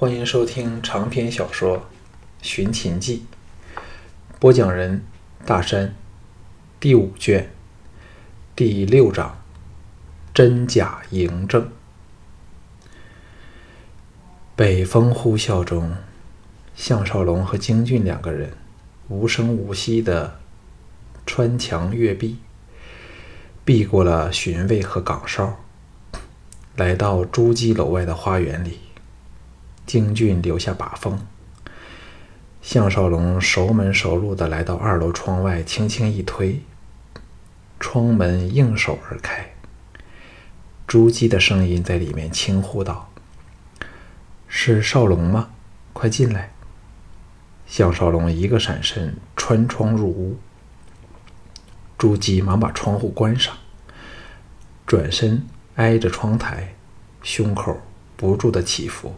欢迎收听长篇小说《寻秦记》，播讲人：大山，第五卷，第六章：真假嬴政。北风呼啸中，项少龙和京俊两个人无声无息地穿墙越壁，避过了巡卫和岗哨，来到朱姬楼外的花园里。京俊留下把风，项少龙熟门熟路的来到二楼窗外，轻轻一推，窗门应手而开。朱姬的声音在里面轻呼道：“是少龙吗？快进来！”项少龙一个闪身穿窗入屋，朱姬忙把窗户关上，转身挨着窗台，胸口不住的起伏。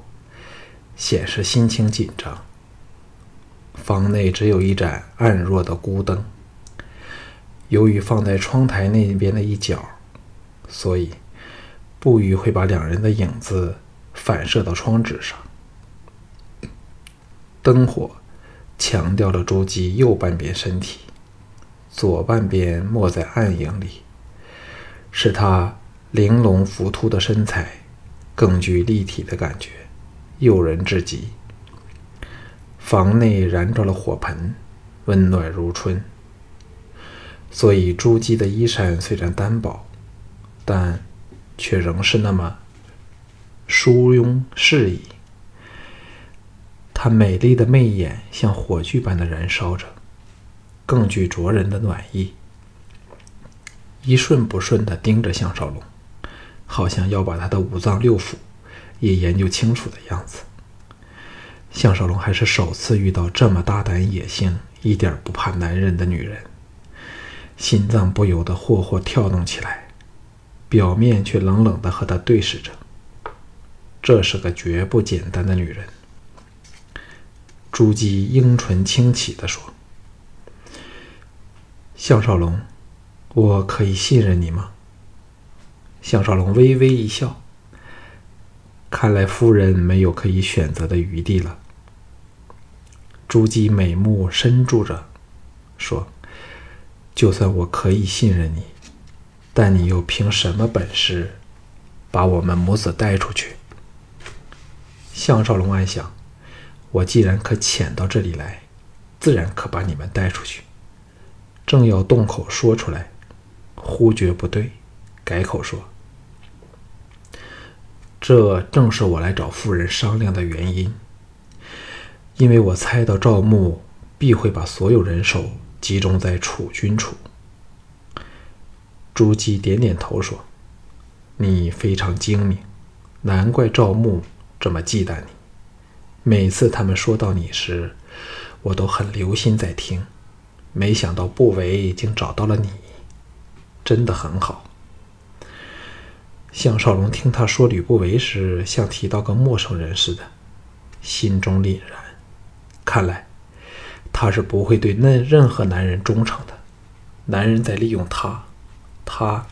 显示心情紧张。房内只有一盏暗弱的孤灯，由于放在窗台那边的一角，所以不虞会把两人的影子反射到窗纸上。灯火强调了朱姬右半边身体，左半边没在暗影里，使她玲珑浮凸的身材更具立体的感觉。诱人至极。房内燃着了火盆，温暖如春。所以朱姬的衣衫虽然单薄，但却仍是那么疏慵适宜。她美丽的媚眼像火炬般的燃烧着，更具灼人的暖意。一瞬不瞬地盯着项少龙，好像要把他的五脏六腑。也研究清楚的样子。项少龙还是首次遇到这么大胆、野性、一点不怕男人的女人，心脏不由得霍霍跳动起来，表面却冷冷地和他对视着。这是个绝不简单的女人。朱姬樱唇轻启地说：“项少龙，我可以信任你吗？”项少龙微微一笑。看来夫人没有可以选择的余地了。朱姬美目深注着，说：“就算我可以信任你，但你又凭什么本事把我们母子带出去？”项少龙暗想：“我既然可潜到这里来，自然可把你们带出去。”正要动口说出来，忽觉不对，改口说。这正是我来找夫人商量的原因，因为我猜到赵牧必会把所有人手集中在楚军处。朱姬点点头说：“你非常精明，难怪赵牧这么忌惮你。每次他们说到你时，我都很留心在听，没想到不韦竟找到了你，真的很好。”项少龙听他说吕不韦时，像提到个陌生人似的，心中凛然。看来他是不会对那任何男人忠诚的。男人在利用他，他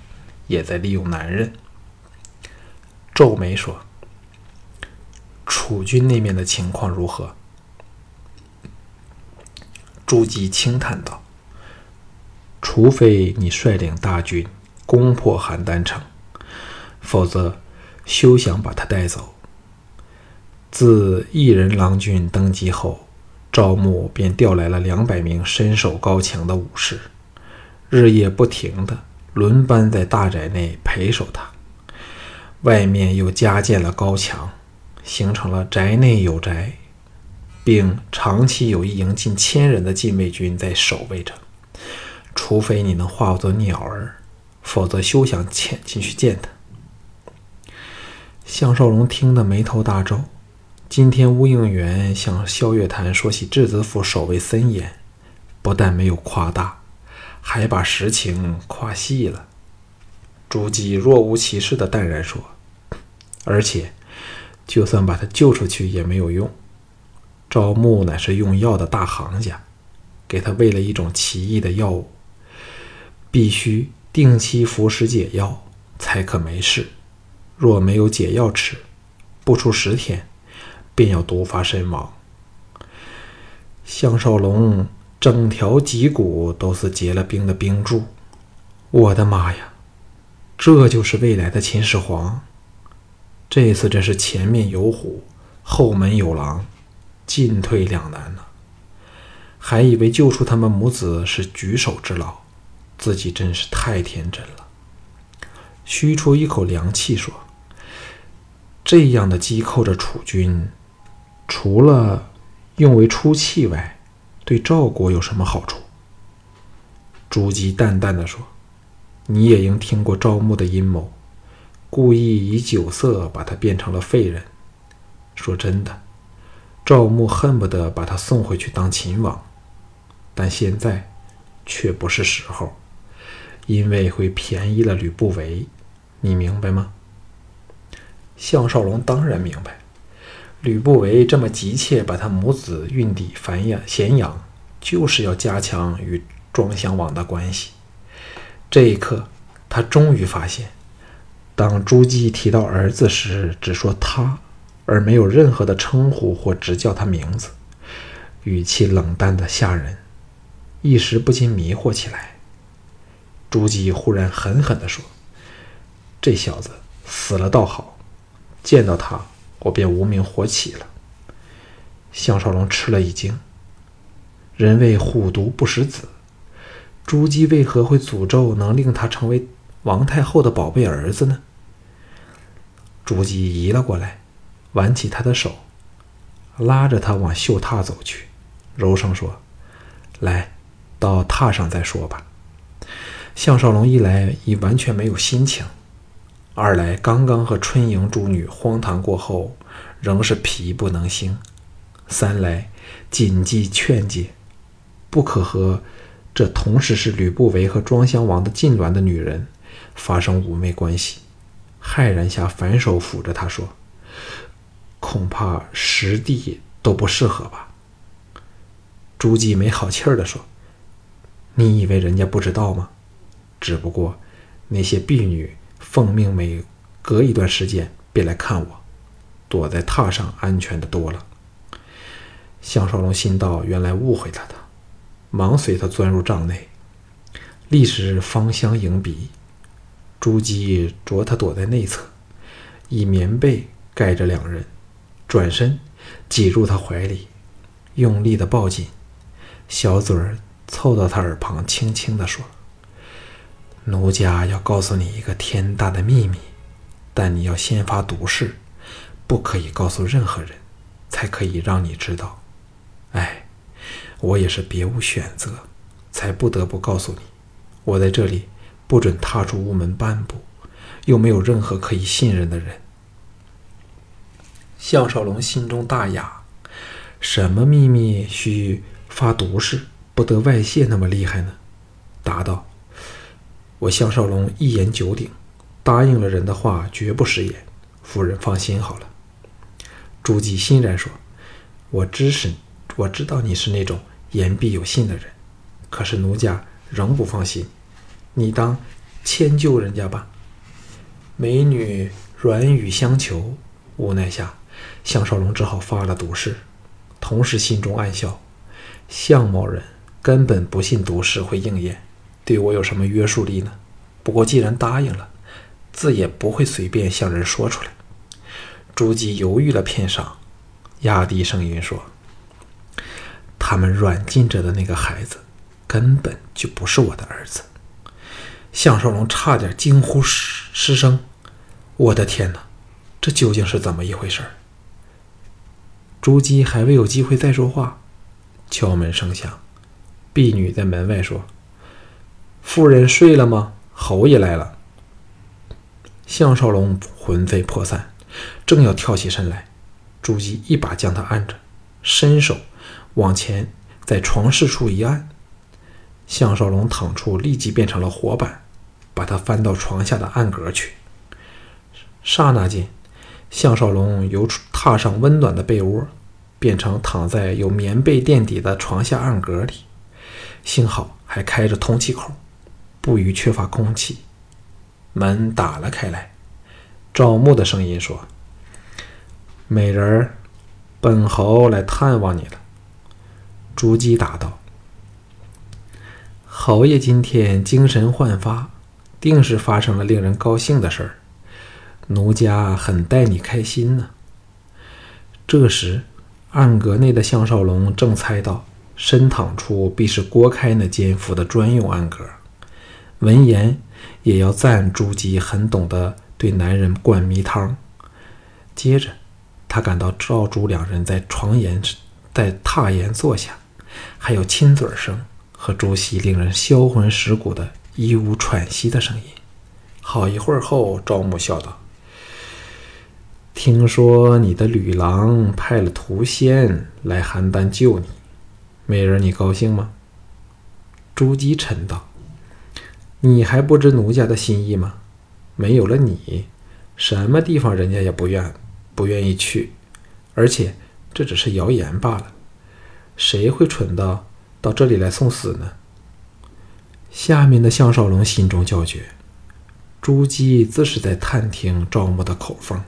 也在利用男人。皱眉说：“楚军那面的情况如何？”朱姬轻叹道：“除非你率领大军攻破邯郸城。”否则，休想把他带走。自异人郎君登基后，赵牧便调来了两百名身手高强的武士，日夜不停地轮班在大宅内陪守他。外面又加建了高墙，形成了宅内有宅，并长期有一营近千人的禁卫军在守卫着。除非你能化作鸟儿，否则休想潜进去见他。项少龙听得眉头大皱。今天乌应元向萧月潭说起质子府守卫森严，不但没有夸大，还把实情夸细了。朱姬若无其事的淡然说：“而且，就算把他救出去也没有用。赵牧乃是用药的大行家，给他喂了一种奇异的药物，必须定期服食解药才可没事。”若没有解药吃，不出十天，便要毒发身亡。项少龙整条脊骨都是结了冰的冰柱，我的妈呀！这就是未来的秦始皇。这次真是前面有虎，后门有狼，进退两难呢。还以为救出他们母子是举手之劳，自己真是太天真了。吁出一口凉气，说：“这样的击扣着楚军，除了用为出气外，对赵国有什么好处？”朱姬淡淡的说：“你也应听过赵牧的阴谋，故意以酒色把他变成了废人。说真的，赵牧恨不得把他送回去当秦王。”但现在却不是时候，因为会便宜了吕不韦，你明白吗？项少龙当然明白，吕不韦这么急切把他母子运抵繁阳咸阳，就是要加强与庄襄王的关系。这一刻，他终于发现，当朱姬提到儿子时，只说他，而没有任何的称呼或直叫他名字，语气冷淡的吓人。一时不禁迷惑起来。朱姬忽然狠狠地说：“这小子死了倒好，见到他我便无名火起了。”项少龙吃了一惊。人为虎毒不食子，朱姬为何会诅咒能令他成为王太后的宝贝儿子呢？朱姬移了过来，挽起他的手，拉着他往绣榻走去，柔声说：“来。”到榻上再说吧。项少龙一来已完全没有心情，二来刚刚和春莹诸女荒唐过后，仍是皮不能兴；三来谨记劝诫，不可和这同时是吕不韦和庄襄王的晋鸾的女人发生妩媚关系。骇然下反手抚着他说：“恐怕实地都不适合吧。”朱姬没好气儿地说。你以为人家不知道吗？只不过那些婢女奉命每隔一段时间便来看我，躲在榻上安全的多了。项少龙心道：原来误会了他，忙随他钻入帐内，立时芳香迎鼻。朱姬着他躲在内侧，以棉被盖着两人，转身挤入他怀里，用力的抱紧，小嘴儿。凑到他耳旁，轻轻的说：“奴家要告诉你一个天大的秘密，但你要先发毒誓，不可以告诉任何人，才可以让你知道。哎，我也是别无选择，才不得不告诉你。我在这里不准踏出屋门半步，又没有任何可以信任的人。”项少龙心中大哑，什么秘密需发毒誓？不得外泄那么厉害呢？答道：“我项少龙一言九鼎，答应了人的话绝不食言。夫人放心好了。”朱姬欣然说：“我知是，我知道你是那种言必有信的人，可是奴家仍不放心。你当迁就人家吧。”美女软语相求，无奈下，项少龙只好发了毒誓，同时心中暗笑：项某人。根本不信毒誓会应验，对我有什么约束力呢？不过既然答应了，自也不会随便向人说出来。朱姬犹豫了片晌，压低声音说：“他们软禁着的那个孩子，根本就不是我的儿子。”项少龙差点惊呼失失声：“我的天哪，这究竟是怎么一回事？”朱姬还未有机会再说话，敲门声响。婢女在门外说：“夫人睡了吗？侯爷来了。”项少龙魂飞魄散，正要跳起身来，朱姬一把将他按着，伸手往前在床室处一按，项少龙躺处立即变成了活板，把他翻到床下的暗格去。刹那间，项少龙由踏上温暖的被窝，变成躺在有棉被垫底的床下暗格里。幸好还开着通气口，不予缺乏空气。门打了开来，赵牧的声音说：“美人儿，本侯来探望你了。”朱姬答道：“侯爷今天精神焕发，定是发生了令人高兴的事儿，奴家很待你开心呢。”这时，暗格内的项少龙正猜到深躺处必是郭开那奸夫的专用暗格，闻言也要赞朱姬很懂得对男人灌迷汤。接着，他感到赵朱两人在床沿、在榻沿坐下，还有亲嘴声和朱熹令人销魂蚀骨的衣物喘息的声音。好一会儿后，赵牧笑道。听说你的吕郎派了屠仙来邯郸救你，美人，你高兴吗？朱姬沉道：“你还不知奴家的心意吗？没有了你，什么地方人家也不愿不愿意去，而且这只是谣言罢了。谁会蠢到到这里来送死呢？”下面的项少龙心中叫绝，朱姬自是在探听赵牧的口风。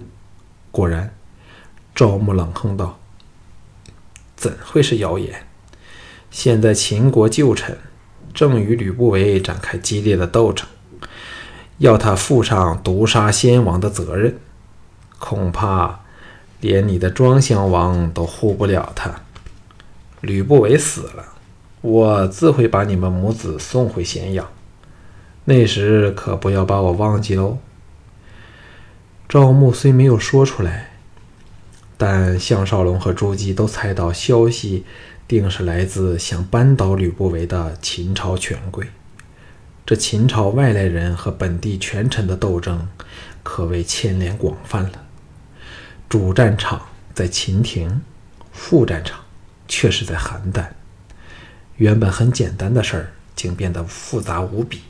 果然，赵牧冷哼道：“怎会是谣言？现在秦国旧臣正与吕不韦展开激烈的斗争，要他负上毒杀先王的责任，恐怕连你的庄襄王都护不了他。吕不韦死了，我自会把你们母子送回咸阳，那时可不要把我忘记喽。”赵牧虽没有说出来，但项少龙和朱姬都猜到消息定是来自想扳倒吕不韦的秦朝权贵。这秦朝外来人和本地权臣的斗争可谓牵连广泛了。主战场在秦庭，副战场却是在邯郸。原本很简单的事儿，竟变得复杂无比。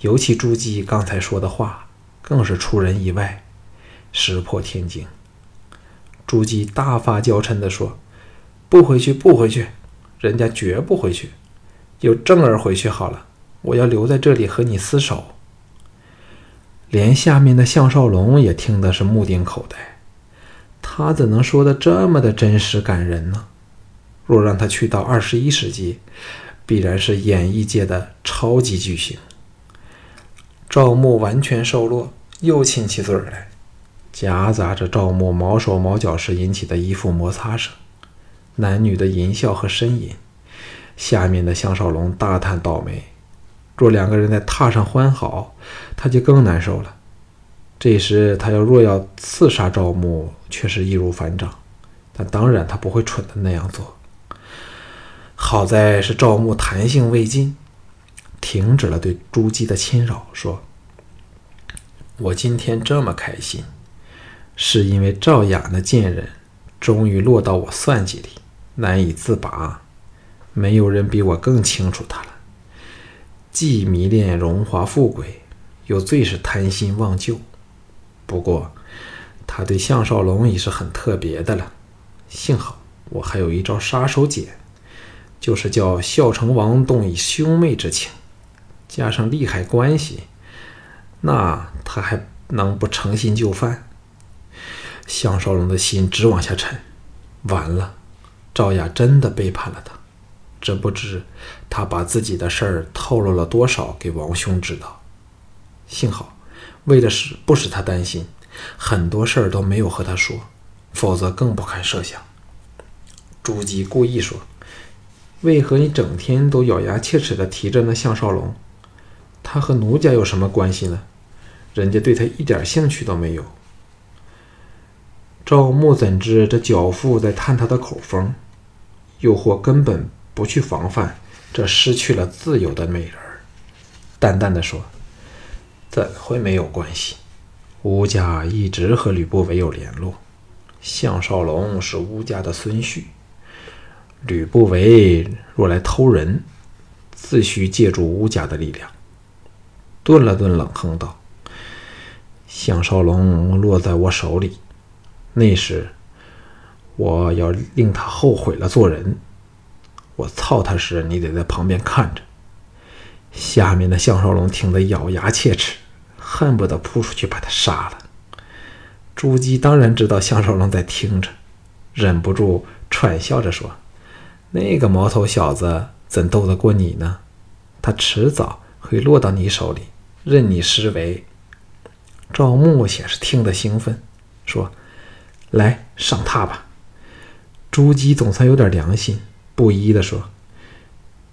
尤其朱姬刚才说的话。更是出人意外，石破天惊。朱姬大发娇嗔地说：“不回去，不回去，人家绝不回去。有正儿回去好了，我要留在这里和你厮守。”连下面的项少龙也听得是目定口呆，他怎能说的这么的真实感人呢？若让他去到二十一世纪，必然是演艺界的超级巨星。赵牧完全受落，又亲起嘴来，夹杂着赵牧毛手毛脚时引起的衣服摩擦声，男女的淫笑和呻吟。下面的项少龙大叹倒霉：若两个人在榻上欢好，他就更难受了。这时他要若要刺杀赵牧，却是易如反掌。但当然他不会蠢的那样做。好在是赵牧弹性未尽。停止了对朱姬的侵扰，说：“我今天这么开心，是因为赵雅那贱人终于落到我算计里，难以自拔。没有人比我更清楚他了，既迷恋荣华富贵，又最是贪心忘旧。不过，他对项少龙已是很特别的了。幸好我还有一招杀手锏，就是叫孝成王动以兄妹之情。”加上利害关系，那他还能不诚心就范？项少龙的心直往下沉。完了，赵雅真的背叛了他。这不知他把自己的事儿透露了多少给王兄知道。幸好，为的是不使他担心，很多事儿都没有和他说，否则更不堪设想。朱姬故意说：“为何你整天都咬牙切齿地提着那项少龙？”他和奴家有什么关系呢？人家对他一点兴趣都没有。赵牧怎知这脚妇在探他的口风，又或根本不去防范这失去了自由的美人儿？淡淡的说：“怎会没有关系？乌家一直和吕不韦有联络。项少龙是乌家的孙婿，吕不韦若来偷人，自需借助乌家的力量。”顿了顿，冷哼道：“项少龙落在我手里，那时我要令他后悔了做人。我操他时，你得在旁边看着。”下面的项少龙听得咬牙切齿，恨不得扑出去把他杀了。朱姬当然知道项少龙在听着，忍不住喘笑着说：“那个毛头小子怎斗得过你呢？他迟早会落到你手里，任你施为。”赵牧显是听得兴奋，说：“来上榻吧。”朱姬总算有点良心，不依地说：“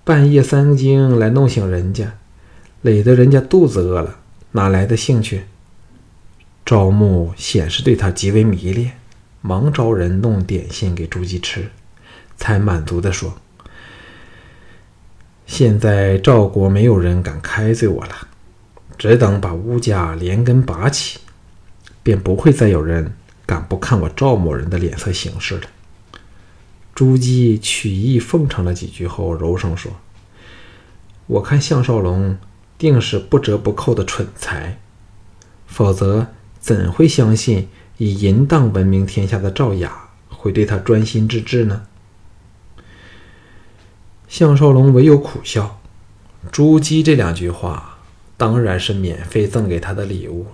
半夜三更来弄醒人家，累得人家肚子饿了，哪来的兴趣？”赵牧显是对他极为迷恋，忙招人弄点心给朱姬吃，才满足地说：“现在赵国没有人敢开罪我了，只等把乌家连根拔起，便不会再有人敢不看我赵某人的脸色行事了。”朱姬曲意奉承了几句后，柔声说：“我看项少龙定是不折不扣的蠢材，否则。”怎会相信以淫荡闻名天下的赵雅会对他专心致志呢？项少龙唯有苦笑。朱姬这两句话当然是免费赠给他的礼物。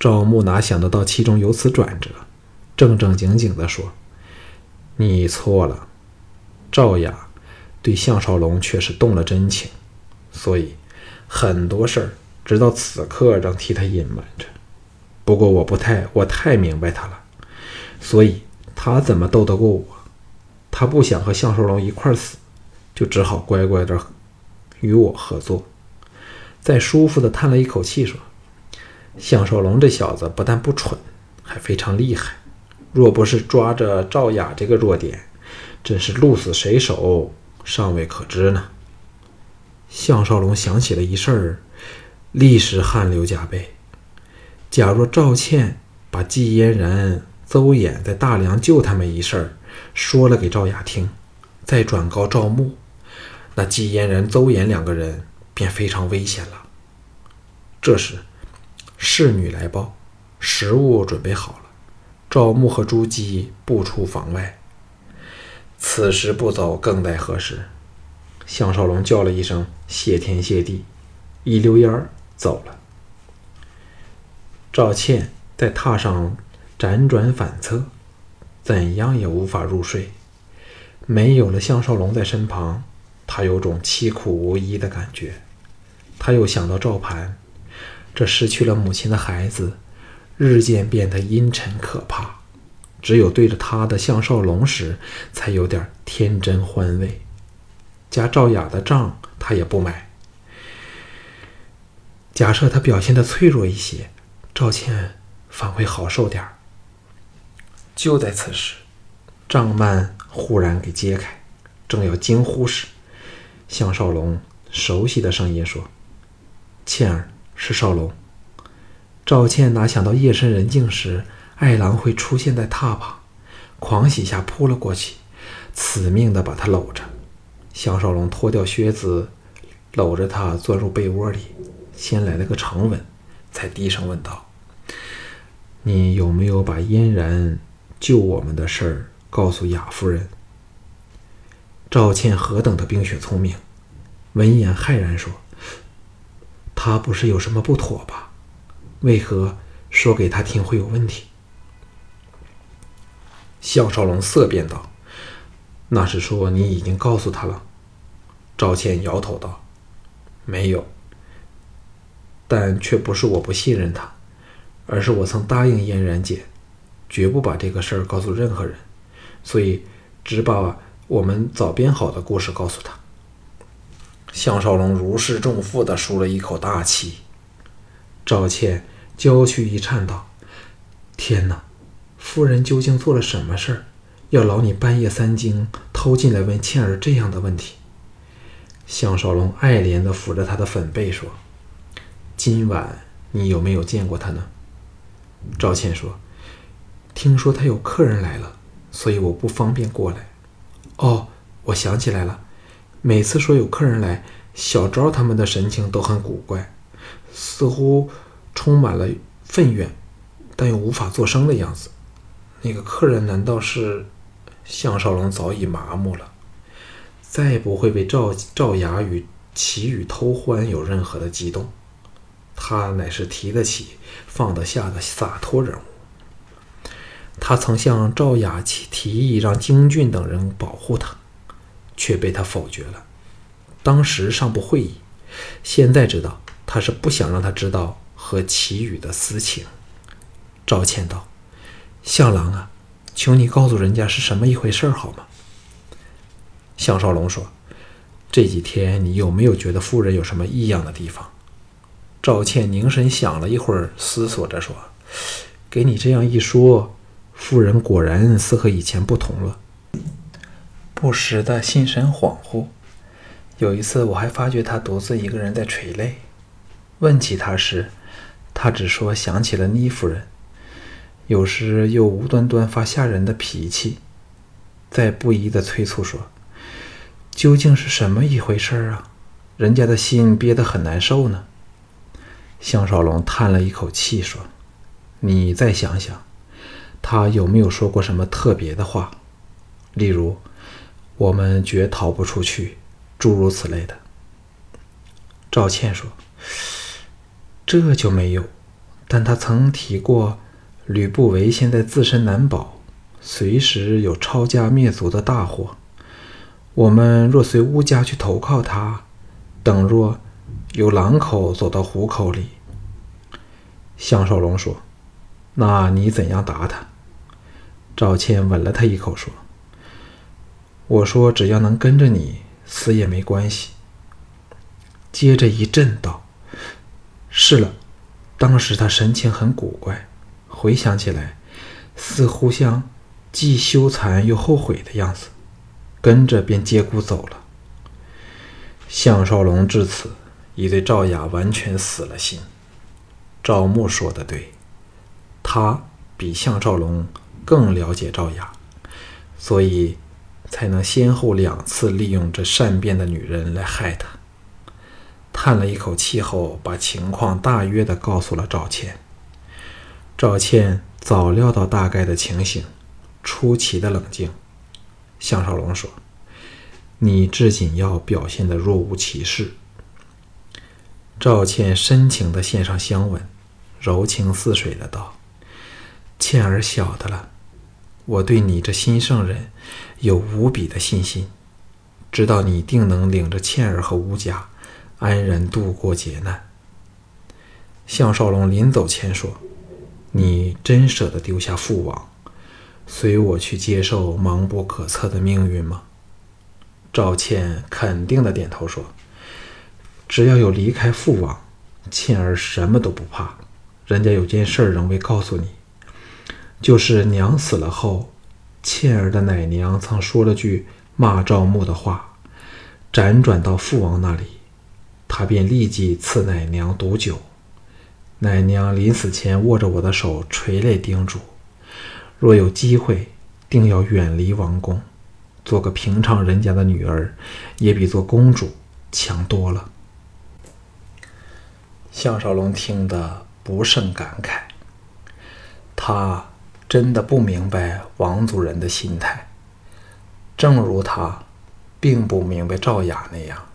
赵牧哪想得到其中有此转折，正正经经地说：“你错了，赵雅对项少龙却是动了真情，所以很多事儿直到此刻仍替他隐瞒着。”不过我不太，我太明白他了，所以他怎么斗得过我？他不想和项少龙一块死，就只好乖乖的与我合作。再舒服的叹了一口气，说：“项少龙这小子不但不蠢，还非常厉害。若不是抓着赵雅这个弱点，真是鹿死谁手尚未可知呢。”项少龙想起了一事儿，立时汗流浃背。假若赵倩把季嫣然、邹衍在大梁救他们一事儿说了给赵雅听，再转告赵牧，那季嫣然、邹衍两个人便非常危险了。这时，侍女来报，食物准备好了，赵牧和朱姬步出房外。此时不走，更待何时？项少龙叫了一声“谢天谢地”，一溜烟儿走了。赵倩在榻上辗转反侧，怎样也无法入睡。没有了项少龙在身旁，她有种凄苦无依的感觉。她又想到赵盘，这失去了母亲的孩子，日渐变得阴沉可怕。只有对着他的项少龙时，才有点天真欢慰。加赵雅的账，他也不买。假设他表现的脆弱一些。赵倩反会好受点儿。就在此时，帐幔忽然给揭开，正要惊呼时，向少龙熟悉的声音说：“倩儿，是少龙。”赵倩哪想到夜深人静时，爱郎会出现在榻旁，狂喜下扑了过去，死命的把她搂着。向少龙脱掉靴子，搂着她钻入被窝里，先来了个长吻。才低声问道：“你有没有把嫣然救我们的事儿告诉雅夫人？”赵倩何等的冰雪聪明，闻言骇然说：“他不是有什么不妥吧？为何说给他听会有问题？”项少龙色变道：“那是说你已经告诉他了？”赵倩摇头道：“没有。”但却不是我不信任他，而是我曾答应嫣然姐，绝不把这个事儿告诉任何人，所以只把我们早编好的故事告诉他。项少龙如释重负地舒了一口大气。赵倩娇躯一颤道：“天哪，夫人究竟做了什么事儿，要劳你半夜三更偷进来问倩儿这样的问题？”项少龙爱怜的抚着她的粉背说。今晚你有没有见过他呢？赵倩说：“听说他有客人来了，所以我不方便过来。”哦，我想起来了，每次说有客人来，小昭他们的神情都很古怪，似乎充满了愤怨，但又无法作声的样子。那个客人难道是？项少龙早已麻木了，再不会为赵赵雅与祁宇偷欢有任何的激动。他乃是提得起、放得下的洒脱人物。他曾向赵雅提议让京俊等人保护他，却被他否决了。当时尚不会意，现在知道他是不想让他知道和祁宇的私情。赵倩道：“向郎啊，求你告诉人家是什么一回事好吗？”项少龙说：“这几天你有没有觉得夫人有什么异样的地方？”赵倩凝神想了一会儿，思索着说：“给你这样一说，夫人果然似和以前不同了，不时的心神恍惚。有一次，我还发觉她独自一个人在垂泪。问起她时，他只说想起了倪夫人。有时又无端端发吓人的脾气，在不宜的催促说：‘究竟是什么一回事啊？人家的心憋得很难受呢。’”项少龙叹了一口气，说：“你再想想，他有没有说过什么特别的话？例如，我们绝逃不出去，诸如此类的。”赵倩说：“这就没有，但他曾提过，吕不韦现在自身难保，随时有抄家灭族的大祸。我们若随乌家去投靠他，等若……”由狼口走到虎口里，项少龙说：“那你怎样答他？”赵倩吻了他一口，说：“我说只要能跟着你，死也没关系。”接着一震道：“是了。”当时他神情很古怪，回想起来，似乎像既羞惭又后悔的样子，跟着便接骨走了。项少龙至此。已对赵雅完全死了心。赵牧说的对，他比项少龙更了解赵雅，所以才能先后两次利用这善变的女人来害他。叹了一口气后，把情况大约的告诉了赵倩。赵倩早料到大概的情形，出奇的冷静。项少龙说：“你至紧要表现的若无其事。”赵倩深情的献上香吻，柔情似水的道：“倩儿晓得了，我对你这新圣人有无比的信心，知道你定能领着倩儿和吴家安然度过劫难。”项少龙临走前说：“你真舍得丢下父王，随我去接受茫不可测的命运吗？”赵倩肯定的点头说。只要有离开父王，倩儿什么都不怕。人家有件事儿仍未告诉你，就是娘死了后，倩儿的奶娘曾说了句骂赵牧的话，辗转到父王那里，他便立即赐奶娘毒酒。奶娘临死前握着我的手，垂泪叮嘱：若有机会，定要远离王宫，做个平常人家的女儿，也比做公主强多了。项少龙听得不胜感慨，他真的不明白王族人的心态，正如他并不明白赵雅那样。